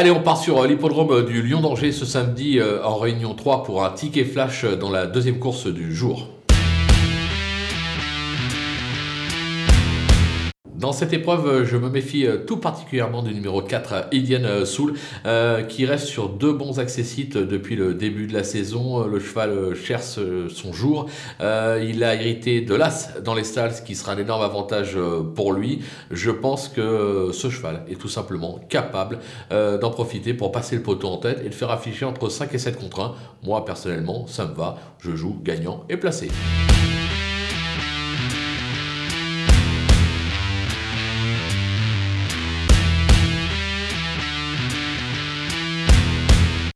Allez, on part sur l'hippodrome du Lyon d'Angers ce samedi en réunion 3 pour un ticket flash dans la deuxième course du jour. Dans cette épreuve, je me méfie euh, tout particulièrement du numéro 4, Indian euh, Soul, euh, qui reste sur deux bons accessites depuis le début de la saison. Le cheval cherche son jour. il a hérité de l'As dans les stalls, ce qui sera un énorme avantage pour lui. Je pense que ce cheval est tout simplement capable d'en profiter pour passer le poteau en tête et de faire afficher entre 5 et 7 contre 1. Moi, personnellement, ça me va. Je joue gagnant et placé.